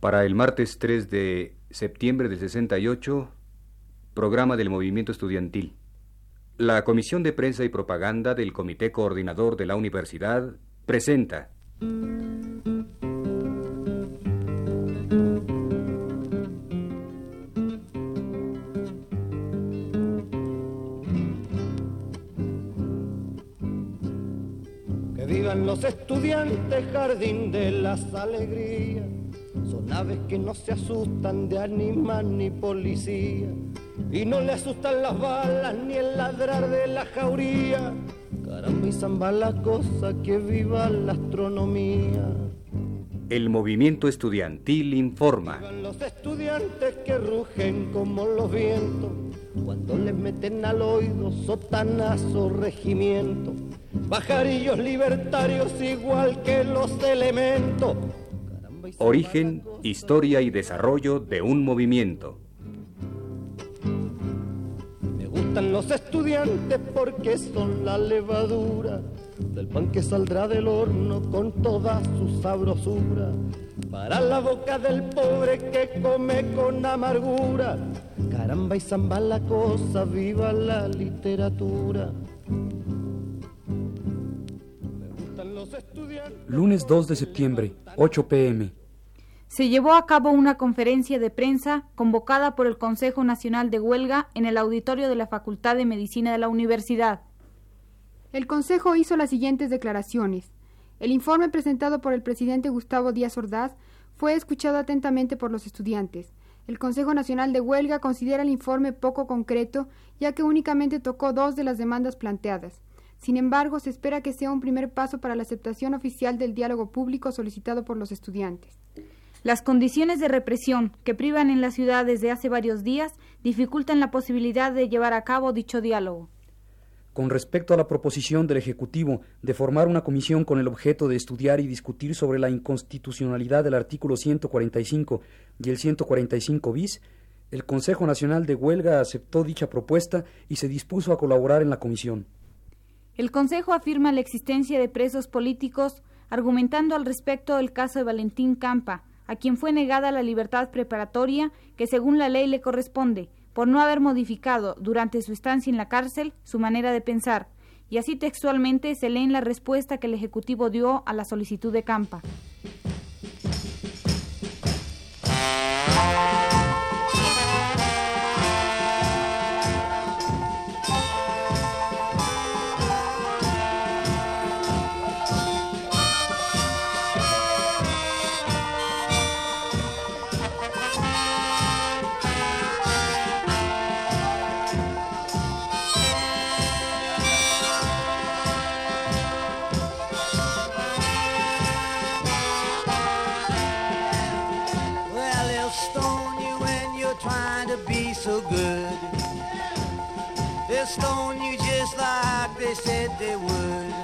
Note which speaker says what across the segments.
Speaker 1: Para el martes 3 de septiembre del 68, programa del movimiento estudiantil. La Comisión de Prensa y Propaganda del Comité Coordinador de la Universidad presenta.
Speaker 2: Que vivan los estudiantes, jardín de las alegrías. Son aves que no se asustan de animal ni policía. Y no le asustan las balas ni el ladrar de la jauría. Caramba y zamba la cosa que viva la astronomía.
Speaker 1: El movimiento estudiantil informa.
Speaker 2: Los estudiantes que rugen como los vientos. Cuando les meten al oído sotanazo regimiento. Bajarillos libertarios igual que los elementos.
Speaker 1: Origen, historia y desarrollo de un movimiento.
Speaker 2: Me gustan los estudiantes porque son la levadura del pan que saldrá del horno con toda su sabrosura. Para la boca del pobre que come con amargura. Caramba y zamba la cosa, viva la literatura. Me gustan los estudiantes.
Speaker 3: Lunes 2 de septiembre, 8 pm.
Speaker 4: Se llevó a cabo una conferencia de prensa convocada por el Consejo Nacional de Huelga en el auditorio de la Facultad de Medicina de la Universidad.
Speaker 5: El Consejo hizo las siguientes declaraciones. El informe presentado por el presidente Gustavo Díaz Ordaz fue escuchado atentamente por los estudiantes. El Consejo Nacional de Huelga considera el informe poco concreto, ya que únicamente tocó dos de las demandas planteadas. Sin embargo, se espera que sea un primer paso para la aceptación oficial del diálogo público solicitado por los estudiantes.
Speaker 4: Las condiciones de represión que privan en la ciudad desde hace varios días dificultan la posibilidad de llevar a cabo dicho diálogo.
Speaker 3: Con respecto a la proposición del Ejecutivo de formar una comisión con el objeto de estudiar y discutir sobre la inconstitucionalidad del artículo 145 y el 145 bis, el Consejo Nacional de Huelga aceptó dicha propuesta y se dispuso a colaborar en la comisión.
Speaker 4: El Consejo afirma la existencia de presos políticos, argumentando al respecto el caso de Valentín Campa, a quien fue negada la libertad preparatoria que según la ley le corresponde, por no haber modificado durante su estancia en la cárcel su manera de pensar, y así textualmente se lee en la respuesta que el Ejecutivo dio a la solicitud de Campa.
Speaker 6: Stone you just like they said they would.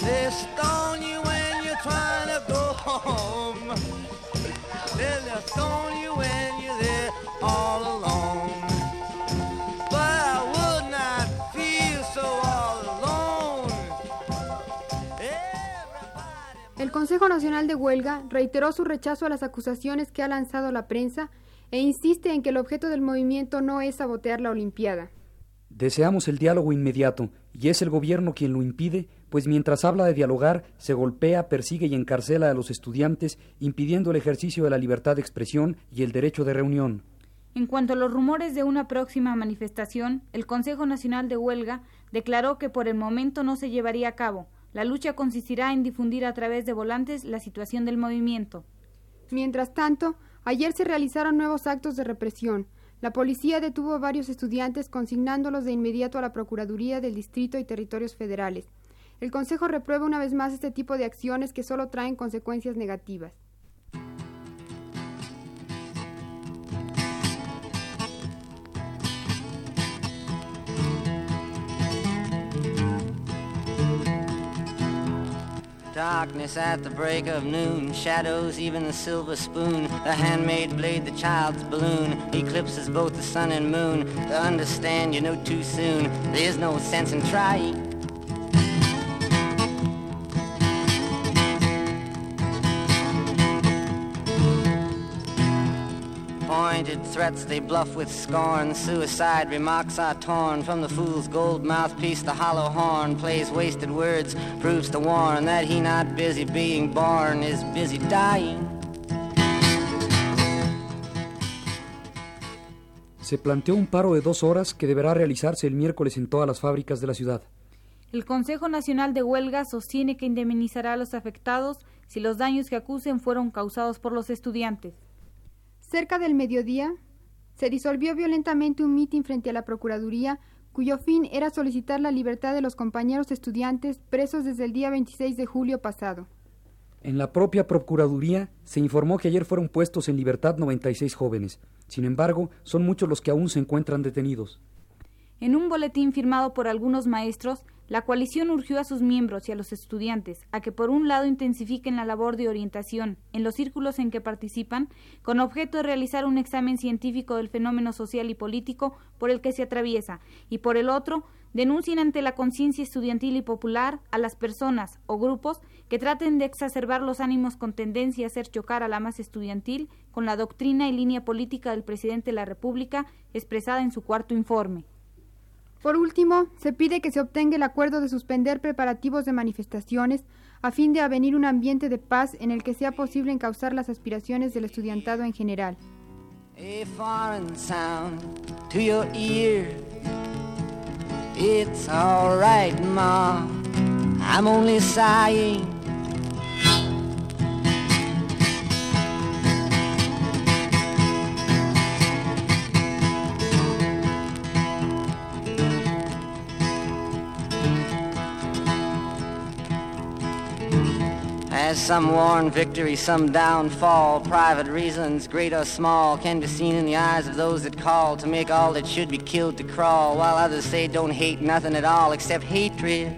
Speaker 6: They'll stone you when to go home. They'll stone you when all. But I would not feel so all alone.
Speaker 5: El Consejo Nacional de Huelga reiteró su rechazo a las acusaciones que ha lanzado la prensa e insiste en que el objeto del movimiento no es sabotear la Olimpiada.
Speaker 3: Deseamos el diálogo inmediato, y es el gobierno quien lo impide, pues mientras habla de dialogar, se golpea, persigue y encarcela a los estudiantes, impidiendo el ejercicio de la libertad de expresión y el derecho de reunión.
Speaker 4: En cuanto a los rumores de una próxima manifestación, el Consejo Nacional de Huelga declaró que por el momento no se llevaría a cabo. La lucha consistirá en difundir a través de volantes la situación del movimiento.
Speaker 5: Mientras tanto, ayer se realizaron nuevos actos de represión. La policía detuvo a varios estudiantes consignándolos de inmediato a la Procuraduría del Distrito y Territorios Federales. El Consejo reprueba una vez más este tipo de acciones que solo traen consecuencias negativas.
Speaker 6: Darkness at the break of noon, shadows, even the silver spoon, the handmade blade, the child's balloon, eclipses both the sun and moon. To understand, you know too soon, there's no sense in trying. Threats they bluff with scorn. Suicide remarks are torn from the fool's gold mouthpiece. The hollow horn plays wasted words, proves to warn that he not busy being born is busy dying.
Speaker 3: Se planteó un paro de dos horas que deberá realizarse el miércoles en todas las fábricas de la ciudad.
Speaker 4: El Consejo Nacional de Huelga sostiene que indemnizará a los afectados si los daños que acusen fueron causados por los estudiantes.
Speaker 5: Cerca del mediodía, se disolvió violentamente un mitin frente a la Procuraduría, cuyo fin era solicitar la libertad de los compañeros estudiantes presos desde el día 26 de julio pasado.
Speaker 3: En la propia Procuraduría se informó que ayer fueron puestos en libertad 96 jóvenes. Sin embargo, son muchos los que aún se encuentran detenidos.
Speaker 4: En un boletín firmado por algunos maestros, la coalición urgió a sus miembros y a los estudiantes a que por un lado intensifiquen la labor de orientación en los círculos en que participan, con objeto de realizar un examen científico del fenómeno social y político por el que se atraviesa, y por el otro, denuncien ante la conciencia estudiantil y popular a las personas o grupos que traten de exacerbar los ánimos con tendencia a hacer chocar a la masa estudiantil con la doctrina y línea política del presidente de la República expresada en su cuarto informe.
Speaker 5: Por último, se pide que se obtenga el acuerdo de suspender preparativos de manifestaciones a fin de avenir un ambiente de paz en el que sea posible encauzar las aspiraciones del estudiantado en general.
Speaker 6: As some worn victory, some downfall, private reasons, great or small, can be seen in the eyes of those that call to make all that should be killed to crawl, while others say don't hate nothing at all except hatred.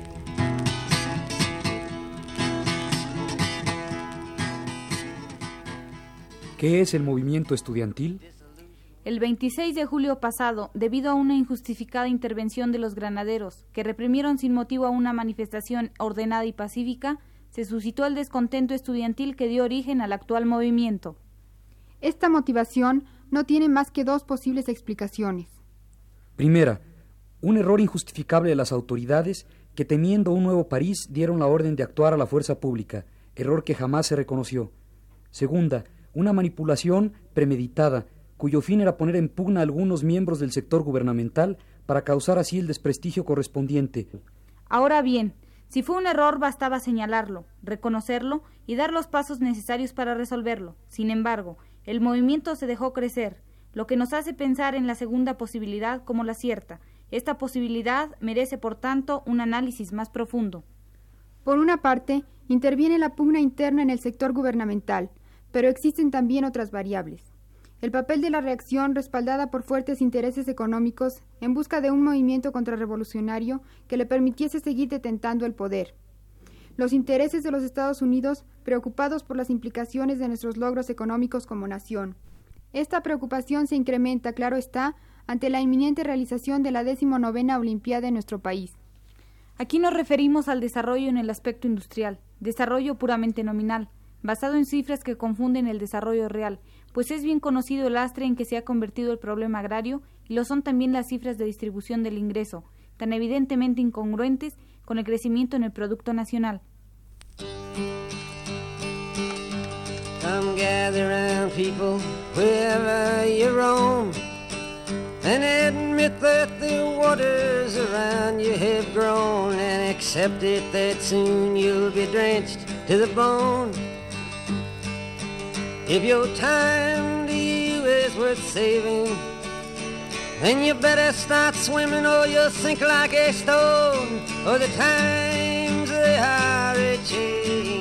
Speaker 3: ¿Qué es el movimiento estudiantil?
Speaker 4: El 26 de julio pasado, debido a una injustificada intervención de los granaderos, que reprimieron sin motivo a una manifestación ordenada y pacífica, se suscitó el descontento estudiantil que dio origen al actual movimiento.
Speaker 5: Esta motivación no tiene más que dos posibles explicaciones.
Speaker 3: Primera, un error injustificable de las autoridades que temiendo un nuevo París dieron la orden de actuar a la fuerza pública, error que jamás se reconoció. Segunda, una manipulación premeditada, cuyo fin era poner en pugna a algunos miembros del sector gubernamental para causar así el desprestigio correspondiente.
Speaker 4: Ahora bien, si fue un error, bastaba señalarlo, reconocerlo y dar los pasos necesarios para resolverlo. Sin embargo, el movimiento se dejó crecer, lo que nos hace pensar en la segunda posibilidad como la cierta. Esta posibilidad merece, por tanto, un análisis más profundo.
Speaker 5: Por una parte, interviene la pugna interna en el sector gubernamental, pero existen también otras variables. El papel de la reacción, respaldada por fuertes intereses económicos, en busca de un movimiento contrarrevolucionario que le permitiese seguir detentando el poder. Los intereses de los Estados Unidos, preocupados por las implicaciones de nuestros logros económicos como nación. Esta preocupación se incrementa, claro está, ante la inminente realización de la decimonovena Olimpiada en nuestro país.
Speaker 4: Aquí nos referimos al desarrollo en el aspecto industrial, desarrollo puramente nominal, basado en cifras que confunden el desarrollo real, pues es bien conocido el lastre en que se ha convertido el problema agrario y lo son también las cifras de distribución del ingreso, tan evidentemente incongruentes con el crecimiento en el Producto Nacional.
Speaker 6: Come gather round people wherever you roam and admit that the waters around you have grown and accept it that soon you'll be drenched to the bone. If your time is worth saving, then you better start swimming or you'll sink like a stone. Or the times are changing.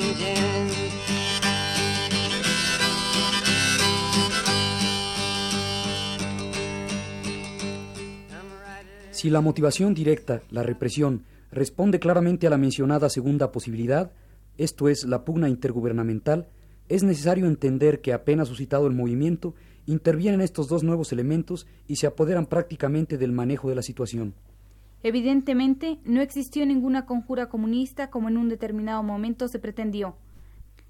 Speaker 3: Si la motivación directa, la represión, responde claramente a la mencionada segunda posibilidad, esto es, la pugna intergubernamental, es necesario entender que apenas suscitado el movimiento, intervienen estos dos nuevos elementos y se apoderan prácticamente del manejo de la situación.
Speaker 4: Evidentemente, no existió ninguna conjura comunista como en un determinado momento se pretendió.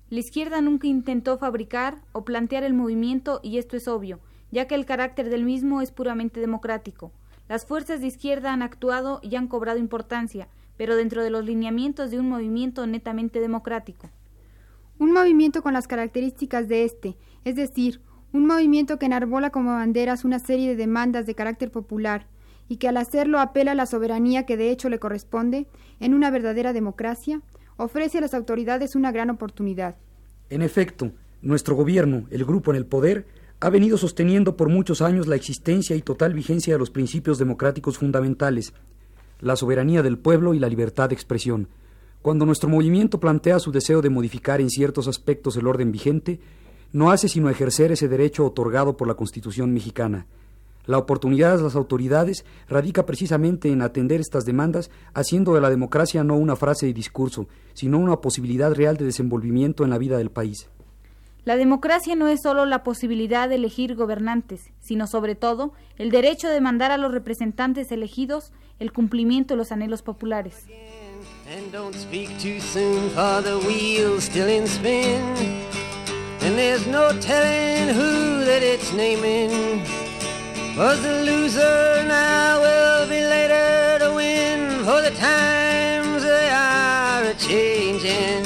Speaker 4: La izquierda nunca intentó fabricar o plantear el movimiento y esto es obvio, ya que el carácter del mismo es puramente democrático. Las fuerzas de izquierda han actuado y han cobrado importancia, pero dentro de los lineamientos de un movimiento netamente democrático.
Speaker 5: Un movimiento con las características de este, es decir, un movimiento que enarbola como banderas una serie de demandas de carácter popular y que al hacerlo apela a la soberanía que de hecho le corresponde, en una verdadera democracia, ofrece a las autoridades una gran oportunidad.
Speaker 3: En efecto, nuestro gobierno, el grupo en el poder, ha venido sosteniendo por muchos años la existencia y total vigencia de los principios democráticos fundamentales, la soberanía del pueblo y la libertad de expresión. Cuando nuestro movimiento plantea su deseo de modificar en ciertos aspectos el orden vigente, no hace sino ejercer ese derecho otorgado por la Constitución mexicana. La oportunidad de las autoridades radica precisamente en atender estas demandas, haciendo de la democracia no una frase de discurso, sino una posibilidad real de desenvolvimiento en la vida del país.
Speaker 4: La democracia no es solo la posibilidad de elegir gobernantes, sino sobre todo el derecho de mandar a los representantes elegidos el cumplimiento de los anhelos populares.
Speaker 6: And don't speak too soon, for the wheel's still in spin. And there's no telling who that it's naming. Was the loser now will be later to win, for the times they are a changing.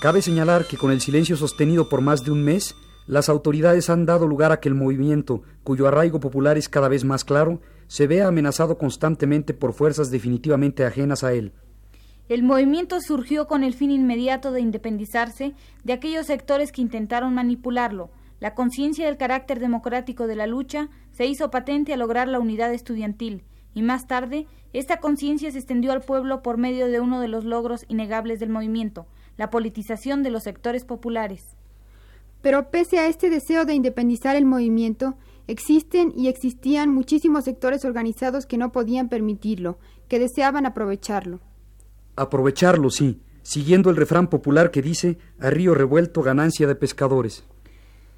Speaker 3: Cabe señalar que con el silencio sostenido por más de un mes, las autoridades han dado lugar a que el movimiento, cuyo arraigo popular es cada vez más claro, se vea amenazado constantemente por fuerzas definitivamente ajenas a él.
Speaker 4: El movimiento surgió con el fin inmediato de independizarse de aquellos sectores que intentaron manipularlo. La conciencia del carácter democrático de la lucha se hizo patente al lograr la unidad estudiantil, y más tarde esta conciencia se extendió al pueblo por medio de uno de los logros innegables del movimiento, la politización de los sectores populares.
Speaker 5: Pero pese a este deseo de independizar el movimiento, existen y existían muchísimos sectores organizados que no podían permitirlo, que deseaban aprovecharlo.
Speaker 3: Aprovecharlo, sí, siguiendo el refrán popular que dice a río revuelto ganancia de pescadores.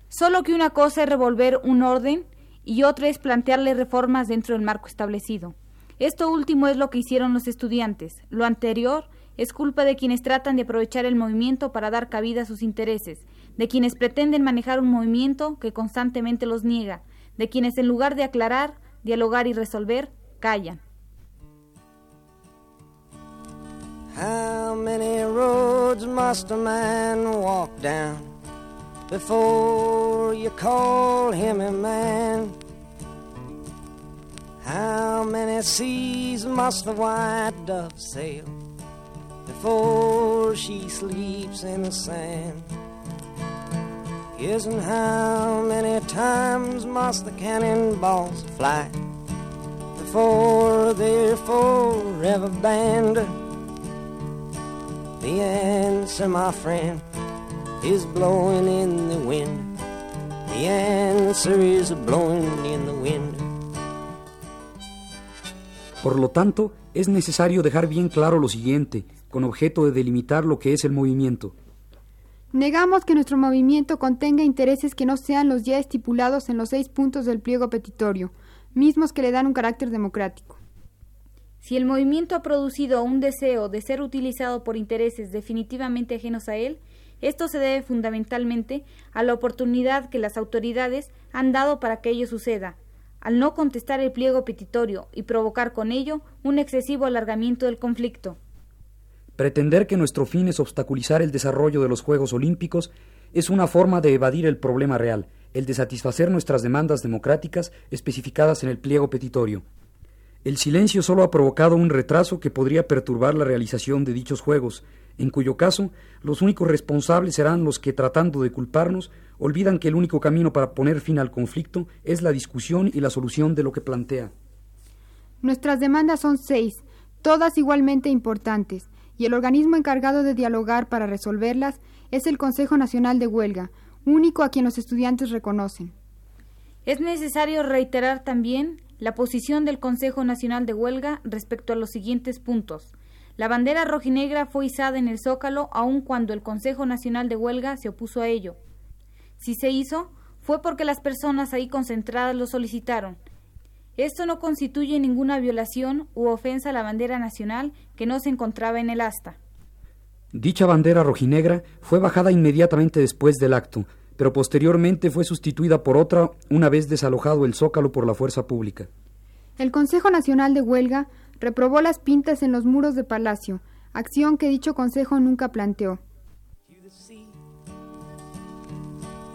Speaker 4: Solo que una cosa es revolver un orden y otra es plantearle reformas dentro del marco establecido. Esto último es lo que hicieron los estudiantes. Lo anterior es culpa de quienes tratan de aprovechar el movimiento para dar cabida a sus intereses, de quienes pretenden manejar un movimiento que constantemente los niega, de quienes en lugar de aclarar, dialogar y resolver, callan.
Speaker 6: How many roads must a man walk down before you call him a man? How many seas must the white dove sail before she sleeps in the sand? And how many times must the cannonballs fly before they're forever banned? The answer, my friend, is blowing in the wind. The answer is blowing in the wind.
Speaker 3: Por lo tanto, es necesario dejar bien claro lo siguiente, con objeto de delimitar lo que es el movimiento.
Speaker 5: Negamos que nuestro movimiento contenga intereses que no sean los ya estipulados en los seis puntos del pliego petitorio, mismos que le dan un carácter democrático.
Speaker 4: Si el movimiento ha producido un deseo de ser utilizado por intereses definitivamente ajenos a él, esto se debe fundamentalmente a la oportunidad que las autoridades han dado para que ello suceda, al no contestar el pliego petitorio y provocar con ello un excesivo alargamiento del conflicto.
Speaker 3: Pretender que nuestro fin es obstaculizar el desarrollo de los Juegos Olímpicos es una forma de evadir el problema real, el de satisfacer nuestras demandas democráticas especificadas en el pliego petitorio. El silencio solo ha provocado un retraso que podría perturbar la realización de dichos Juegos, en cuyo caso los únicos responsables serán los que, tratando de culparnos, olvidan que el único camino para poner fin al conflicto es la discusión y la solución de lo que plantea.
Speaker 5: Nuestras demandas son seis, todas igualmente importantes, y el organismo encargado de dialogar para resolverlas es el Consejo Nacional de Huelga, único a quien los estudiantes reconocen.
Speaker 4: Es necesario reiterar también la posición del Consejo Nacional de Huelga respecto a los siguientes puntos. La bandera rojinegra fue izada en el Zócalo aun cuando el Consejo Nacional de Huelga se opuso a ello. Si se hizo, fue porque las personas ahí concentradas lo solicitaron. Esto no constituye ninguna violación u ofensa a la bandera nacional que no se encontraba en el asta.
Speaker 3: Dicha bandera rojinegra fue bajada inmediatamente después del acto, pero posteriormente fue sustituida por otra una vez desalojado el zócalo por la fuerza pública.
Speaker 5: El Consejo Nacional de Huelga reprobó las pintas en los muros de Palacio, acción que dicho Consejo nunca planteó.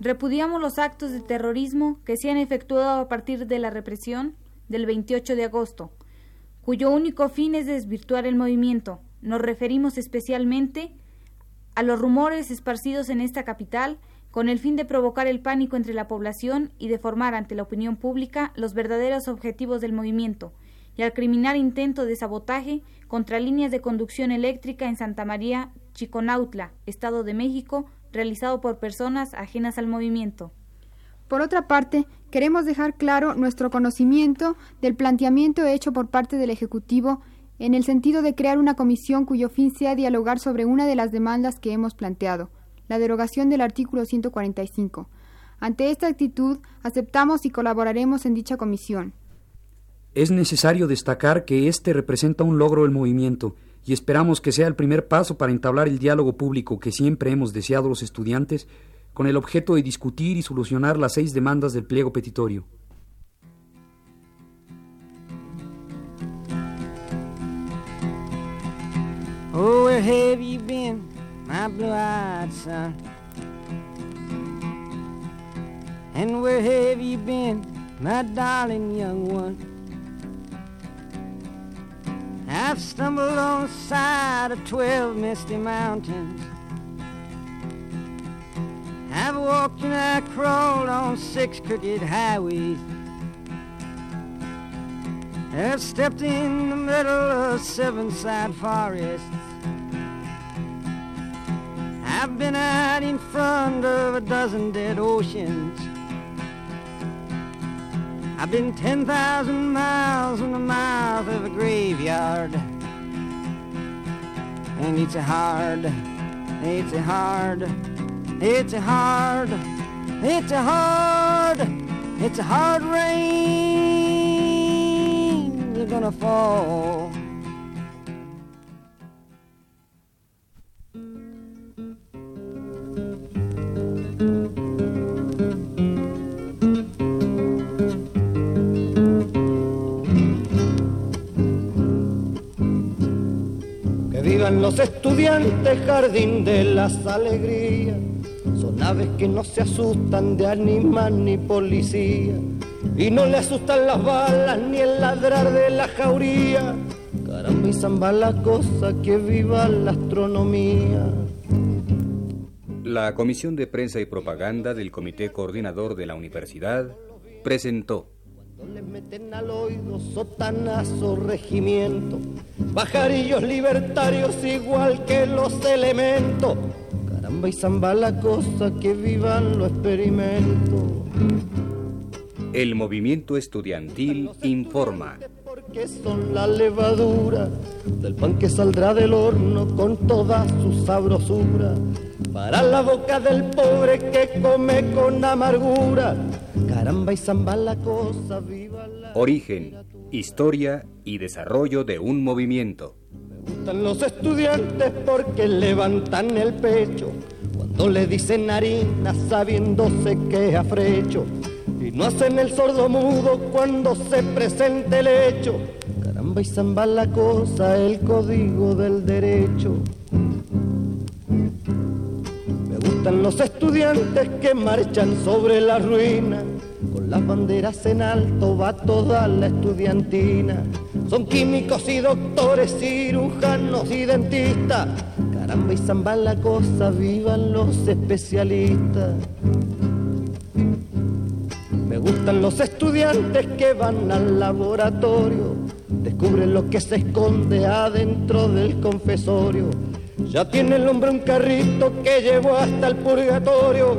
Speaker 4: Repudiamos los actos de terrorismo que se han efectuado a partir de la represión del 28 de agosto, cuyo único fin es desvirtuar el movimiento. Nos referimos especialmente a los rumores esparcidos en esta capital con el fin de provocar el pánico entre la población y de formar ante la opinión pública los verdaderos objetivos del movimiento, y al criminal intento de sabotaje contra líneas de conducción eléctrica en Santa María, Chiconautla, Estado de México, realizado por personas ajenas al movimiento.
Speaker 5: Por otra parte, queremos dejar claro nuestro conocimiento del planteamiento hecho por parte del Ejecutivo en el sentido de crear una comisión cuyo fin sea dialogar sobre una de las demandas que hemos planteado, la derogación del artículo 145. Ante esta actitud, aceptamos y colaboraremos en dicha comisión.
Speaker 3: Es necesario destacar que este representa un logro del movimiento y esperamos que sea el primer paso para entablar el diálogo público que siempre hemos deseado los estudiantes con el objeto de discutir y solucionar las seis demandas del pliego petitorio.
Speaker 6: Oh, where have you been, my blue-eyed son? And where have you been, my darling young one? I've stumbled on the side of twelve misty mountains. I've walked and I crawled on six crooked highways. I've stepped in the middle of seven side forests. I've been out in front of a dozen dead oceans. I've been 10,000 miles from the mouth of a graveyard. And it's a hard, it's a hard, it's a hard, it's a hard, it's a hard rain. You're gonna fall.
Speaker 2: Los estudiantes, jardín de las alegrías. Son aves que no se asustan de animal ni policía. Y no le asustan las balas ni el ladrar de la jauría. Caramba y zamba la cosa, que viva la astronomía.
Speaker 1: La Comisión de Prensa y Propaganda del Comité Coordinador de la Universidad presentó
Speaker 2: le meten al oído sotanazo regimiento, bajarillos libertarios igual que los elementos. Caramba y zamba la cosa, que vivan los experimentos.
Speaker 1: El movimiento estudiantil informa.
Speaker 2: Porque son la levadura del pan que saldrá del horno con toda su sabrosura. Para la boca del pobre que come con amargura. Caramba y zamba la cosa, viva la.
Speaker 1: Origen, historia y desarrollo de un movimiento.
Speaker 2: Me gustan los estudiantes porque levantan el pecho cuando le dicen harina sabiéndose que es afrecho y no hacen el sordo mudo cuando se presente el hecho. Caramba y zamba la cosa, el código del derecho. Me gustan los estudiantes que marchan sobre la ruina. Las banderas en alto va toda la estudiantina. Son químicos y doctores, cirujanos y dentistas. Caramba y zamba la cosa, vivan los especialistas. Me gustan los estudiantes que van al laboratorio, descubren lo que se esconde adentro del confesorio. Ya tiene el hombre un carrito que llevó hasta el purgatorio.